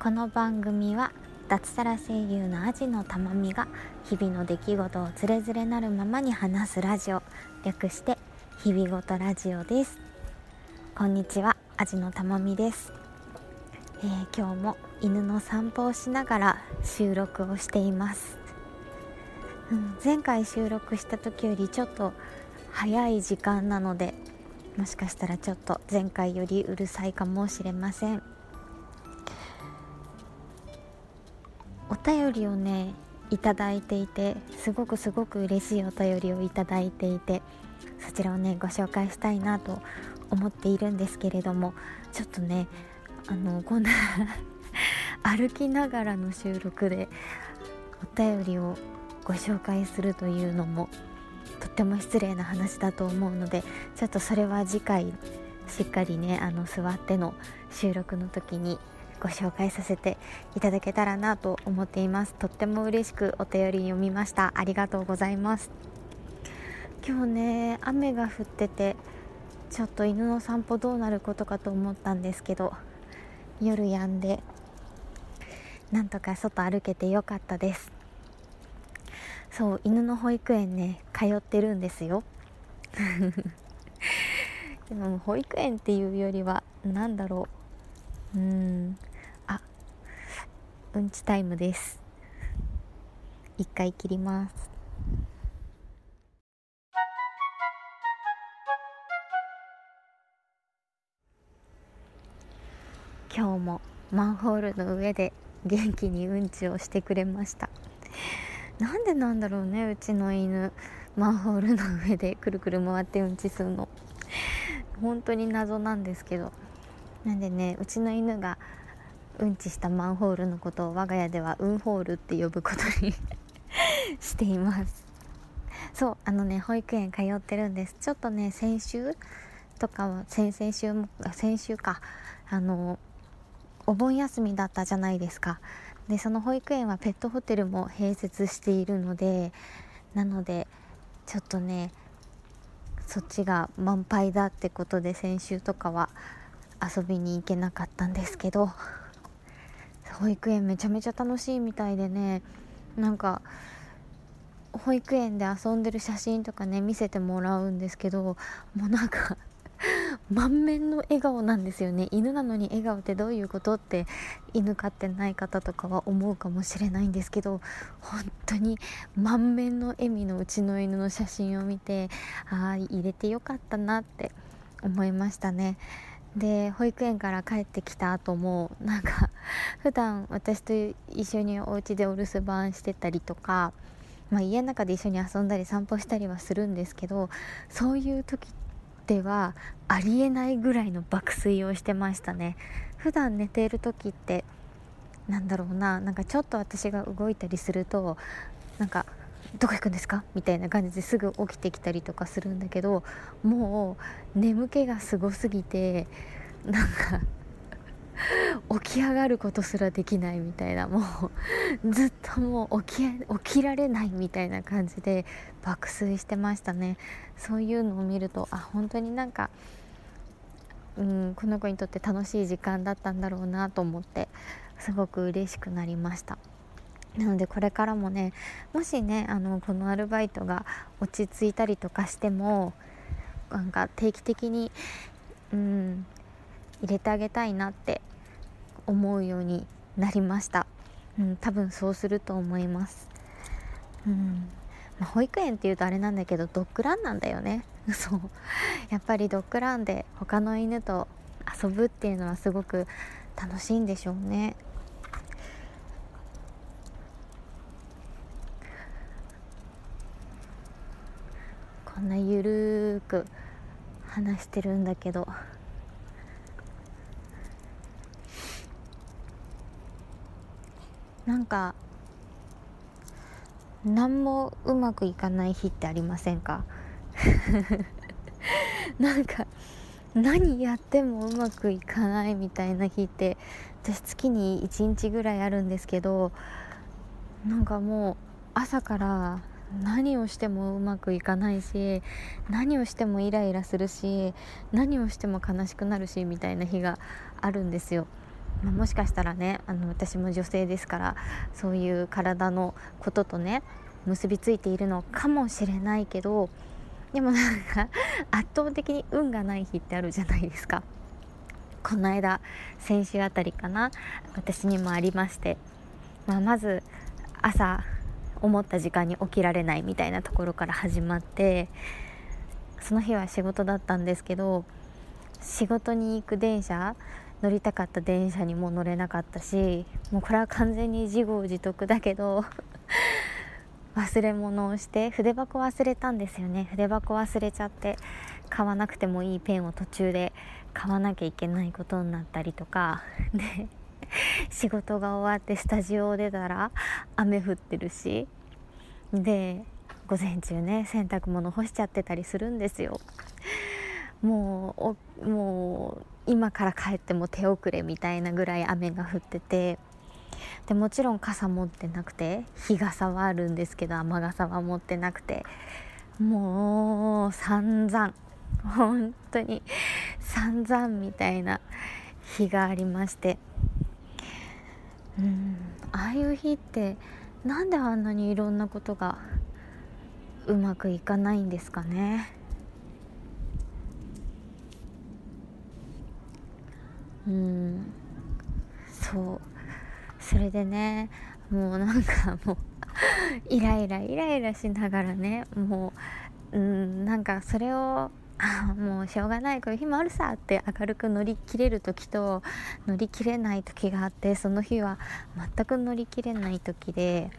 この番組は脱サラ声優のアジのたまみが日々の出来事をつれづれなるままに話すラジオ。略して日々ごとラジオです。こんにちはアジのたまみです、えー今日も犬の散歩をしながら収録をしています、うん、前回収録した時よりちょっと早い時間なのでもしかしたらちょっと前回よりうるさいかもしれません。便りをねいただいていてすごくすごく嬉しいお便りをいただいていてそちらをねご紹介したいなと思っているんですけれどもちょっとねあのこんな 歩きながらの収録でお便りをご紹介するというのもとっても失礼な話だと思うのでちょっとそれは次回しっかりねあの座っての収録の時にご紹介させていただけたらなと思っています。とっても嬉しくお便り読みました。ありがとうございます。今日ね雨が降っててちょっと犬の散歩どうなることかと思ったんですけど夜止んでなんとか外歩けてよかったです。そう犬の保育園ね通ってるんですよ。でも保育園っていうよりは何だろう。うーん。うんちタイムです。一回切ります。今日もマンホールの上で元気にうんちをしてくれました。なんでなんだろうねうちの犬。マンホールの上でくるくる回ってうんちするの。本当に謎なんですけど。なんでねうちの犬がうんちしたマンホールのことを我が家ではうんホールって呼ぶことに しています。そうあのね保育園通ってるんです。ちょっとね先週とかは先々週も先週か。あのお盆休みだったじゃないですか。でその保育園はペットホテルも併設しているのでなのでちょっとねそっちが満杯だってことで先週とかは遊びに行けなかったんですけど。保育園めちゃめちゃ楽しいみたいでね。なんか保育園で遊んでる写真とかね見せてもらうんですけどもうなんか 満面の笑顔なんですよね。犬なのに笑顔ってどういうことって犬飼ってない方とかは思うかもしれないんですけど本当に満面の笑みのうちの犬の写真を見てああ入れてよかったなって思いましたね。で保育園から帰ってきた後もなんか 普段私と一緒にお家でお留守番してたりとか、まあ、家の中で一緒に遊んだり散歩したりはするんですけどそういう時ではありえないぐらいの爆睡をしてましたね。普段寝ている時ってなんだろうななんかちょっと私が動いたりするとなんかどこ行くんですか？みたいな感じですぐ起きてきたりとかするんだけどもう眠気がすごすぎてなんか起き上がることすらできないみたいな。もうずっともう起き起きられないみたいな感じで爆睡してましたね。そういうのを見るとあ本当になんか、うん、この子にとって楽しい時間だったんだろうなと思ってすごく嬉しくなりました。なのでこれからもねもしねあのこのアルバイトが落ち着いたりとかしてもなんか定期的に、うん、入れてあげたいなって思うようになりました、うん、多分そうすると思います、うん。まあ保育園っていうとあれなんだけどドッグランなんだよね。そう。やっぱりドッグランで他の犬と遊ぶっていうのはすごく楽しいんでしょうね。んなゆるーく話してるんだけど。なんか何もうまくいかない日ってありませんか？なんか何やってもうまくいかないみたいな日って私月に1日ぐらいあるんですけどなんかもう朝から何をしてもうまくいかないし何をしてもイライラするし何をしても悲しくなるしみたいな日があるんですよ。まあ、もしかしたらねあの私も女性ですからそういう体のこととね結びついているのかもしれないけどでもなんか圧倒的に運がない日ってあるじゃないですか。この間先週あたりかな私にもありまして、まあ、まず朝思った時間に起きられないみたいなところから始まってその日は仕事だったんですけど仕事に行く電車乗りたかった電車にも乗れなかったしもうこれは完全に自業自得だけど忘れ物をして筆箱忘れたんですよね。筆箱忘れちゃって買わなくてもいいペンを途中で買わなきゃいけないことになったりとか。で 仕事が終わってスタジオを出たら雨降ってるしで午前中ね洗濯物干しちゃってたりするんですよ。もうもう今から帰っても手遅れみたいなぐらい雨が降ってて。でもちろん傘持ってなくて日傘はあるんですけど雨傘は持ってなくて。もう散々本当に散々みたいな日がありまして。うん。ああいう日ってなんであんなにいろんなことがうまくいかないんですかね？うん。そう。それでねもうなんかもうイライライライラしながらねもううんなんかそれをあ もうしょうがないこういう日もあるさって明るく乗り切れる時と乗り切れない時があってその日は全く乗り切れない時で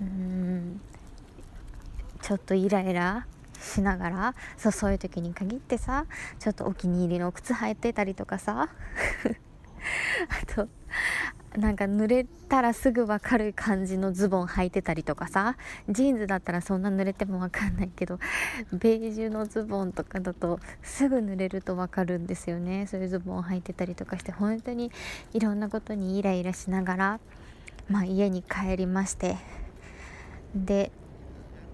うんちょっとイライラしながらそうそういう時に限ってさちょっとお気に入りの靴履いてたりとかさ あとなんか濡れたらすぐ分かる感じのズボン履いてたりとかさジーンズだったらそんな濡れても分かんないけど ベージュのズボンとかだとすぐ濡れると分かるんですよね。そういうズボン履いてたりとかして本当にいろんなことにイライラしながら、まあ、家に帰りまして。で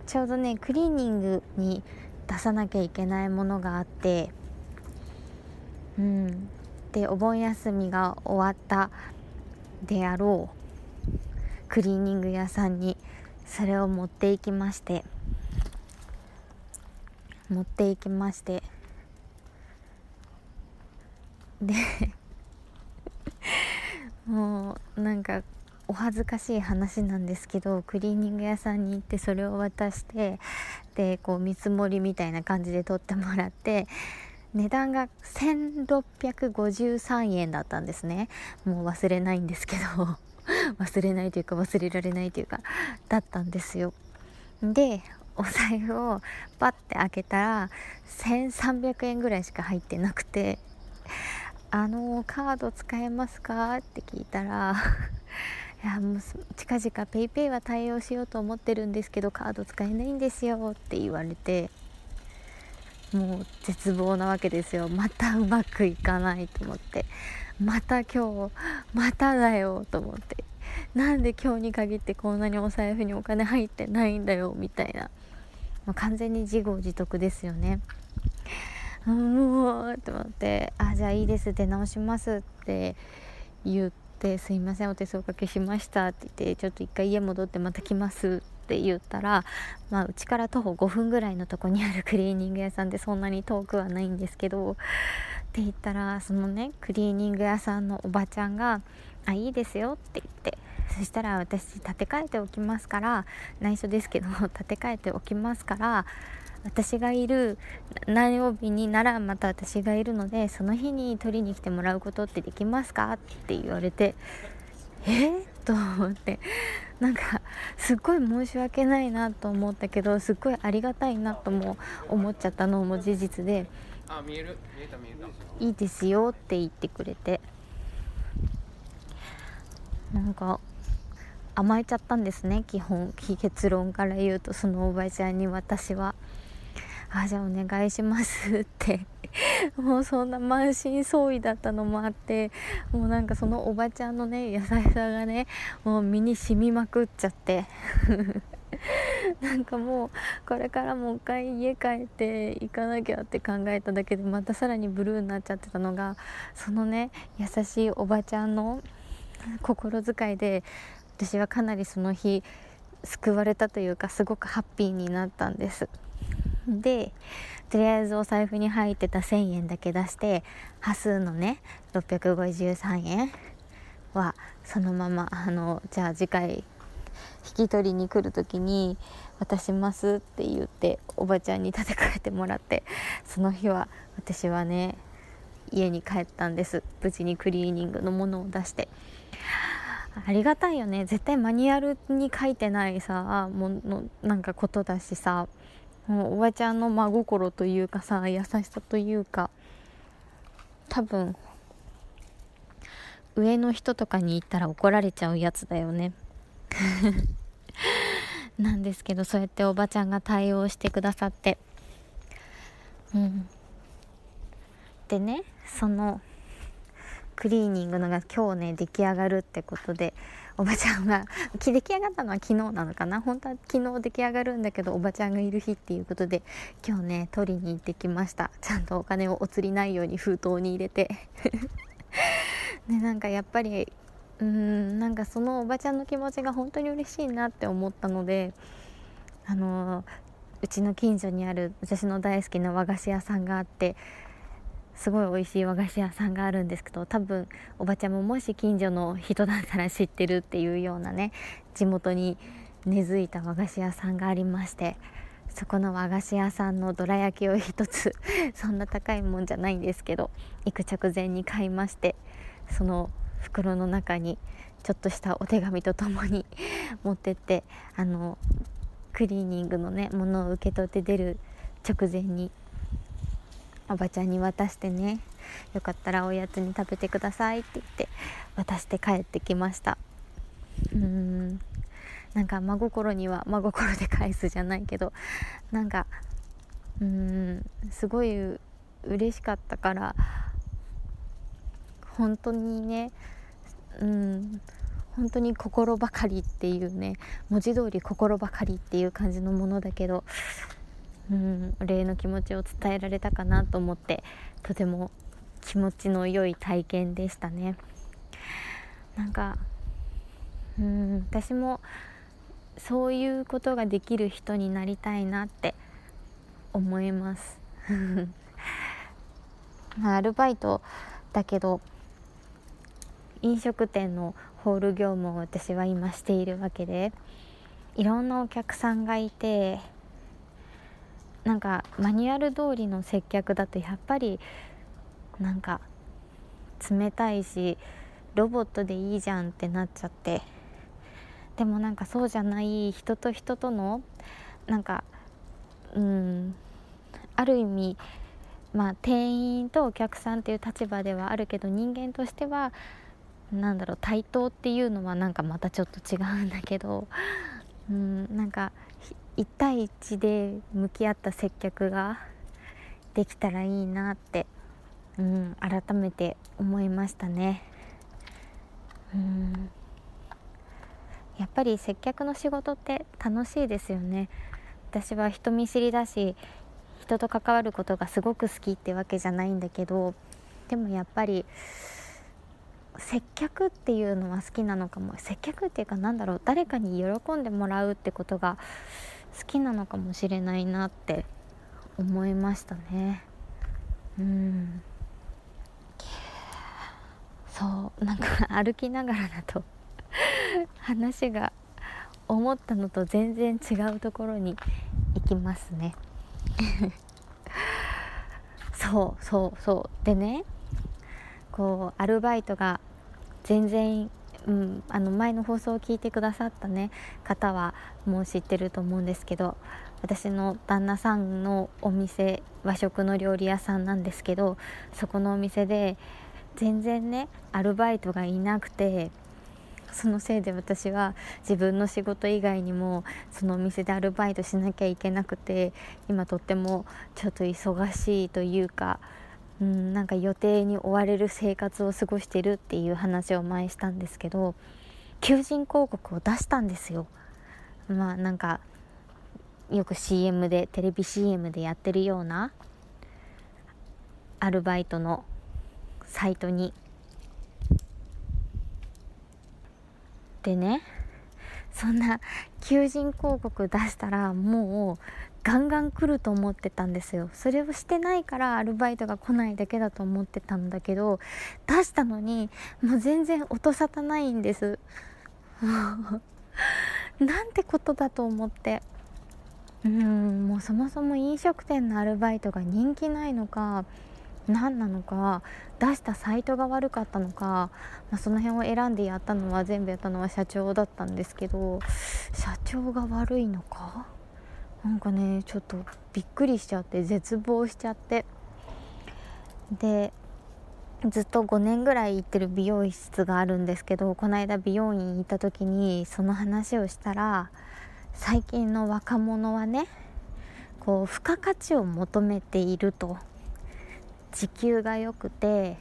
ちょうどねクリーニングに出さなきゃいけないものがあってうん。でお盆休みが終わったであろうクリーニング屋さんにそれを持っていきまして持っていきまして。で もうなんかお恥ずかしい話なんですけどクリーニング屋さんに行ってそれを渡してでこう見積もりみたいな感じで取ってもらって値段が1653円だったんですね。もう忘れないんですけど。忘れないというか忘れられないというかだったんですよ。でお財布をパッて開けたら1300円ぐらいしか入ってなくて「あのカード使えますか?」って聞いたら いやもう近々 PayPay は対応しようと思ってるんですけどカード使えないんですよって言われて。もう絶望なわけですよ。またうまくいかないと思って。また今日まただよと思って。なんで今日に限ってこんなにお財布にお金入ってないんだよみたいな。もう完全に自業自得ですよね。もうと思って「あじゃあいいです出直します」って言って「すいませんお手数おかけしました」って言って「ちょっと一回家戻ってまた来ます」ってって言ったら、まあ、うちから徒歩5分ぐらいのとこにあるクリーニング屋さんでそんなに遠くはないんですけどって言ったらそのねクリーニング屋さんのおばちゃんが「あいいですよ」って言ってそしたら私建て替えておきますから内緒ですけど 建て替えておきますから私がいる何曜日にならまた私がいるのでその日に取りに来てもらうことってできますか？って言われてえ？ー、と思って。なんかすっごい申し訳ないなと思ったけどすっごいありがたいなとも思っちゃったのも事実であ見えるいいですよって言ってくれてなんか甘えちゃったんですね基本結論から言うとそのおばあちゃんに私は。あじゃあお願いしますって。もうそんな満身創痍だったのもあってもうなんかそのおばちゃんのね優しさがねもう身に染みまくっちゃって。なんかもうこれからもう一回家帰って行かなきゃって考えただけでまたさらにブルーになっちゃってたのがそのね優しいおばちゃんの心遣いで私はかなりその日救われたというかすごくハッピーになったんです。でとりあえずお財布に入ってた1000円だけ出して端数のね653円はそのままあのじゃあ次回引き取りに来る時に渡しますって言っておばちゃんに立て替えてもらってその日は私はね家に帰ったんです。無事にクリーニングのものを出して。ありがたいよね。絶対マニュアルに書いてないさものなんかことだしさ。もうおばちゃんの真心というかさ優しさというか多分上の人とかに言ったら怒られちゃうやつだよね。なんですけどそうやっておばちゃんが対応してくださって。うん。でねそのクリーニングのが今日ね出来上がるってことでおばちゃんが出来上がったのは昨日なのかな？本当は昨日出来上がるんだけどおばちゃんがいる日っていうことで今日ね取りに行ってきました。ちゃんとお金をお釣りないように封筒に入れて。でなんかやっぱりうんなんかそのおばちゃんの気持ちが本当に嬉しいなって思ったのであのうちの近所にある私の大好きな和菓子屋さんがあってすごい美味しい和菓子屋さんがあるんですけど多分おばちゃんももし近所の人だったら知ってるっていうようなね地元に根付いた和菓子屋さんがありましてそこの和菓子屋さんのどら焼きを一つ そんな高いもんじゃないんですけど行く直前に買いましてその袋の中にちょっとしたお手紙とともに 持ってってあのクリーニングのねものを受け取って出る直前におばちゃんに渡してねよかったらおやつに食べてくださいって言って渡して帰ってきました。うーん。なんか真心には真心で返すじゃないけどなんかうーん。すごい嬉しかったから本当にねうん。本当に心ばかりっていうね文字通り心ばかりっていう感じのものだけどうんお礼の気持ちを伝えられたかなと思ってとても気持ちの良い体験でしたね。なんかうん私もそういうことができる人になりたいなって思います。まあアルバイトだけど飲食店のホール業務を私は今しているわけでいろんなお客さんがいてなんかマニュアル通りの接客だとやっぱりなんか冷たいしロボットでいいじゃんってなっちゃって。でもなんかそうじゃない人と人とのなんかうんある意味まあ店員とお客さんっていう立場ではあるけど人間としてはなんだろう対等っていうのはなんかまたちょっと違うんだけどうんなんか1対1で向き合った接客ができたらいいなって、うん、改めて思いましたね。うん。やっぱり接客の仕事って楽しいですよね。私は人見知りだし人と関わることがすごく好きってわけじゃないんだけどでもやっぱり接客っていうのは好きなのかも。接客っていうかなんだろう。誰かに喜んでもらうってことが好きなのかもしれないなって思いましたね。うん。そうなんか歩きながらだと話が思ったのと全然違うところに行きますね。そうそうそう。でねこうアルバイトが全然、うん、あの前の放送を聞いてくださったね方はもう知ってると思うんですけど私の旦那さんのお店和食の料理屋さんなんですけどそこのお店で全然ねアルバイトがいなくてそのせいで私は自分の仕事以外にもそのお店でアルバイトしなきゃいけなくて今とってもちょっと忙しいというかうん、なんか予定に追われる生活を過ごしてるっていう話を前したんですけど求人広告を出したんですよ。まあなんかよく CM でテレビ CM でやってるようなアルバイトのサイトに。でねそんな求人広告出したらもうガンガン来ると思ってたんですよ。それをしてないからアルバイトが来ないだけだと思ってたんだけど出したのにもう全然音沙汰ないんです。なんてことだと思って。うんもうそもそも飲食店のアルバイトが人気ないのか何なのか出したサイトが悪かったのか、まあ、その辺を選んでやったのは全部やったのは社長だったんですけど社長が悪いのか？なんかねちょっとびっくりしちゃって絶望しちゃって。でずっと5年ぐらい行ってる美容室があるんですけどこの間美容院行った時にその話をしたら最近の若者はねこう付加価値を求めていると。時給が良くて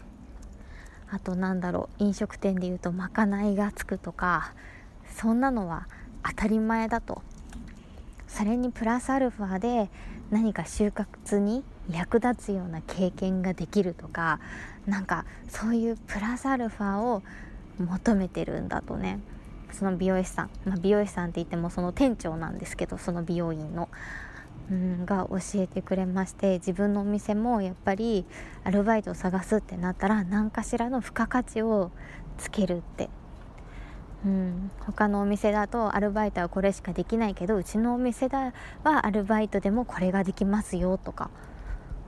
あとなんだろう飲食店でいうとまかないがつくとかそんなのは当たり前だと。それにプラスアルファで何か就活に役立つような経験ができるとかなんかそういうプラスアルファを求めてるんだとね。その美容師さん、まあ、美容師さんって言ってもその店長なんですけどその美容院の、うん、が教えてくれまして自分のお店もやっぱりアルバイトを探すってなったら何かしらの付加価値をつけるってうん、他のお店だとアルバイトはこれしかできないけどうちのお店ではアルバイトでもこれができますよとか。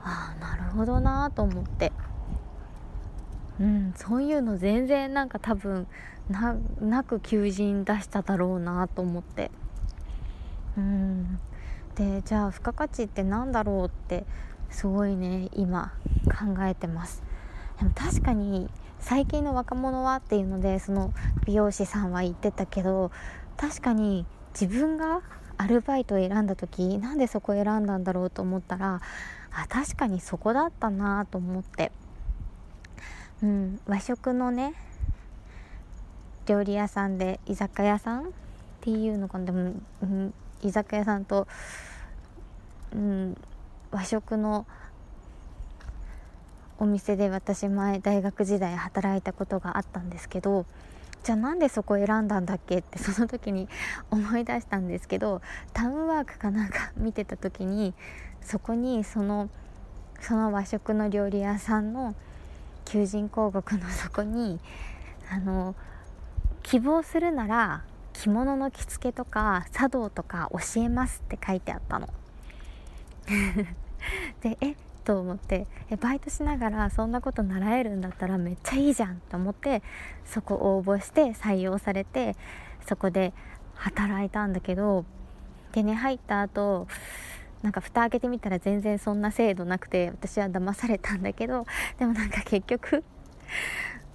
ああなるほどなと思って、うん、そういうの全然なんか多分なく求人出しただろうなと思って、うん、でじゃあ付加価値って何だろうってすごいね今考えてます。でも確かに最近の若者はっていうのでその美容師さんは言ってたけど確かに自分がアルバイトを選んだ時なんでそこ選んだんだろうと思ったらあ確かにそこだったなと思って、うん、和食のね料理屋さんで居酒屋さんっていうのかな。でも、うん、居酒屋さんと、うん、和食のお店で私前大学時代働いたことがあったんですけどじゃあなんでそこ選んだんだっけってその時に思い出したんですけどタウンワークかなんか見てた時にそこにそのその和食の料理屋さんの求人広告のそこにあの希望するなら着物の着付けとか茶道とか教えますって書いてあったの。でえと思ってえバイトしながらそんなこと習えるんだったらめっちゃいいじゃんと思ってそこ応募して採用されてそこで働いたんだけどでね入った後なんか蓋開けてみたら全然そんな制度なくて私は騙されたんだけどでもなんか結局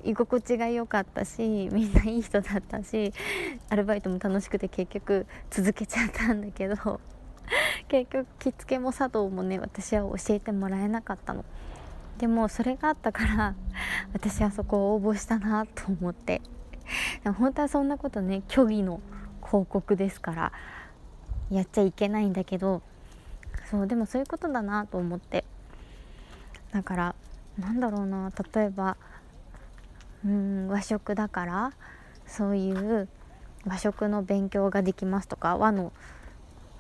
居心地が良かったしみんないい人だったしアルバイトも楽しくて結局続けちゃったんだけど結局着付けも茶道もね私は教えてもらえなかったの。でもそれがあったから 私はそこを応募したなと思って。本当はそんなことね虚偽の広告ですからやっちゃいけないんだけどそうでもそういうことだなと思って。だからなんだろうな例えばうん和食だからそういう和食の勉強ができますとか和の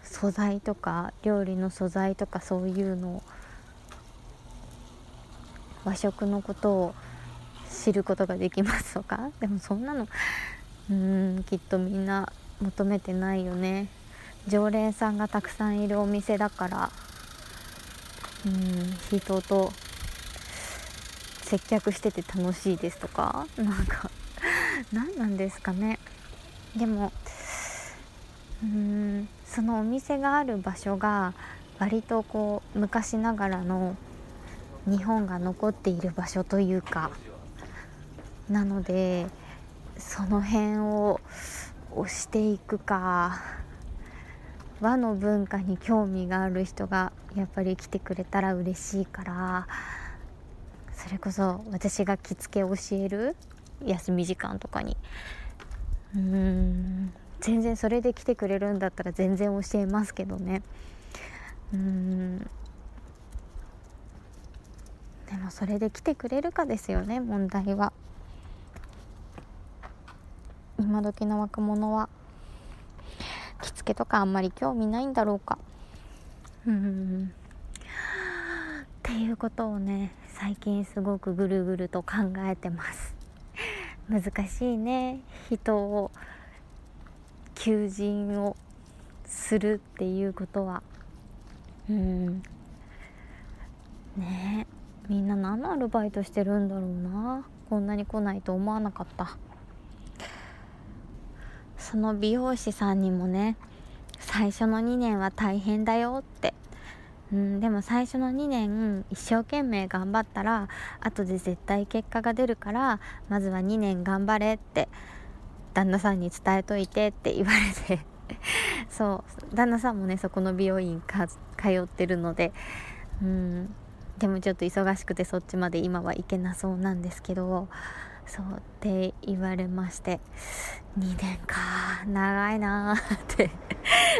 素材とか料理の素材とかそういうの和食のことを知ることができますとか？でもそんなのうんきっとみんな求めてないよね。常連さんがたくさんいるお店だから。うん人と接客してて楽しいですとか？なんか何なんですかね。でもうんそのお店がある場所が割とこう昔ながらの日本が残っている場所というかなのでその辺を押していくか和の文化に興味がある人がやっぱり来てくれたら嬉しいからそれこそ私が着付け教える休み時間とかに。うーん。全然それで来てくれるんだったら全然教えますけどね。うん。でもそれで来てくれるかですよね問題は。今時の若者は。着付けとかあんまり興味ないんだろうか。うん。っていうことをね最近すごくぐるぐると考えてます。難しいね人を。求人をするっていうことは。うん。ねみんな何のアルバイトしてるんだろうな。こんなに来ないと思わなかった。その美容師さんにもね最初の2年は大変だよって。うんでも最初の2年一生懸命頑張ったら後で絶対結果が出るからまずは2年頑張れって。旦那さんに伝えといてって言われて そう旦那さんもねそこの美容院か通ってるのでうん。でもちょっと忙しくてそっちまで今は行けなそうなんですけどそうって言われまして2年か長いなーって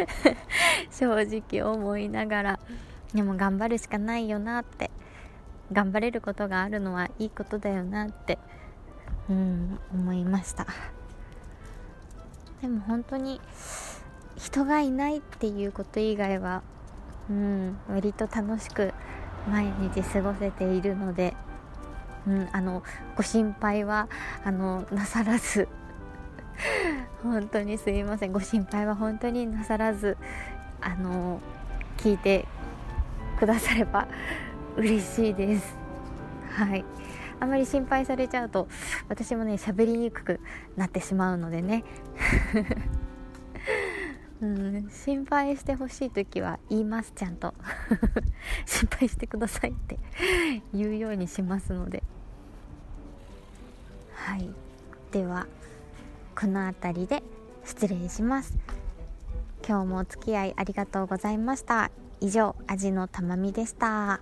正直思いながらでも頑張るしかないよなって頑張れることがあるのはいいことだよなってうん思いました。でも本当に人がいないっていうこと以外はうん割と楽しく毎日過ごせているので、うん、あのご心配はあのなさらず 本当にすいません。ご心配は本当になさらずあの聞いてくだされば嬉しいです。はい。あまり心配されちゃうと私もね喋りにくくなってしまうのでね。うん、心配してほしい時は言いますちゃんと。心配してくださいって言うようにしますので。はい。ではこの辺りで失礼します。今日もお付き合いありがとうございました。以上味のたまみでした。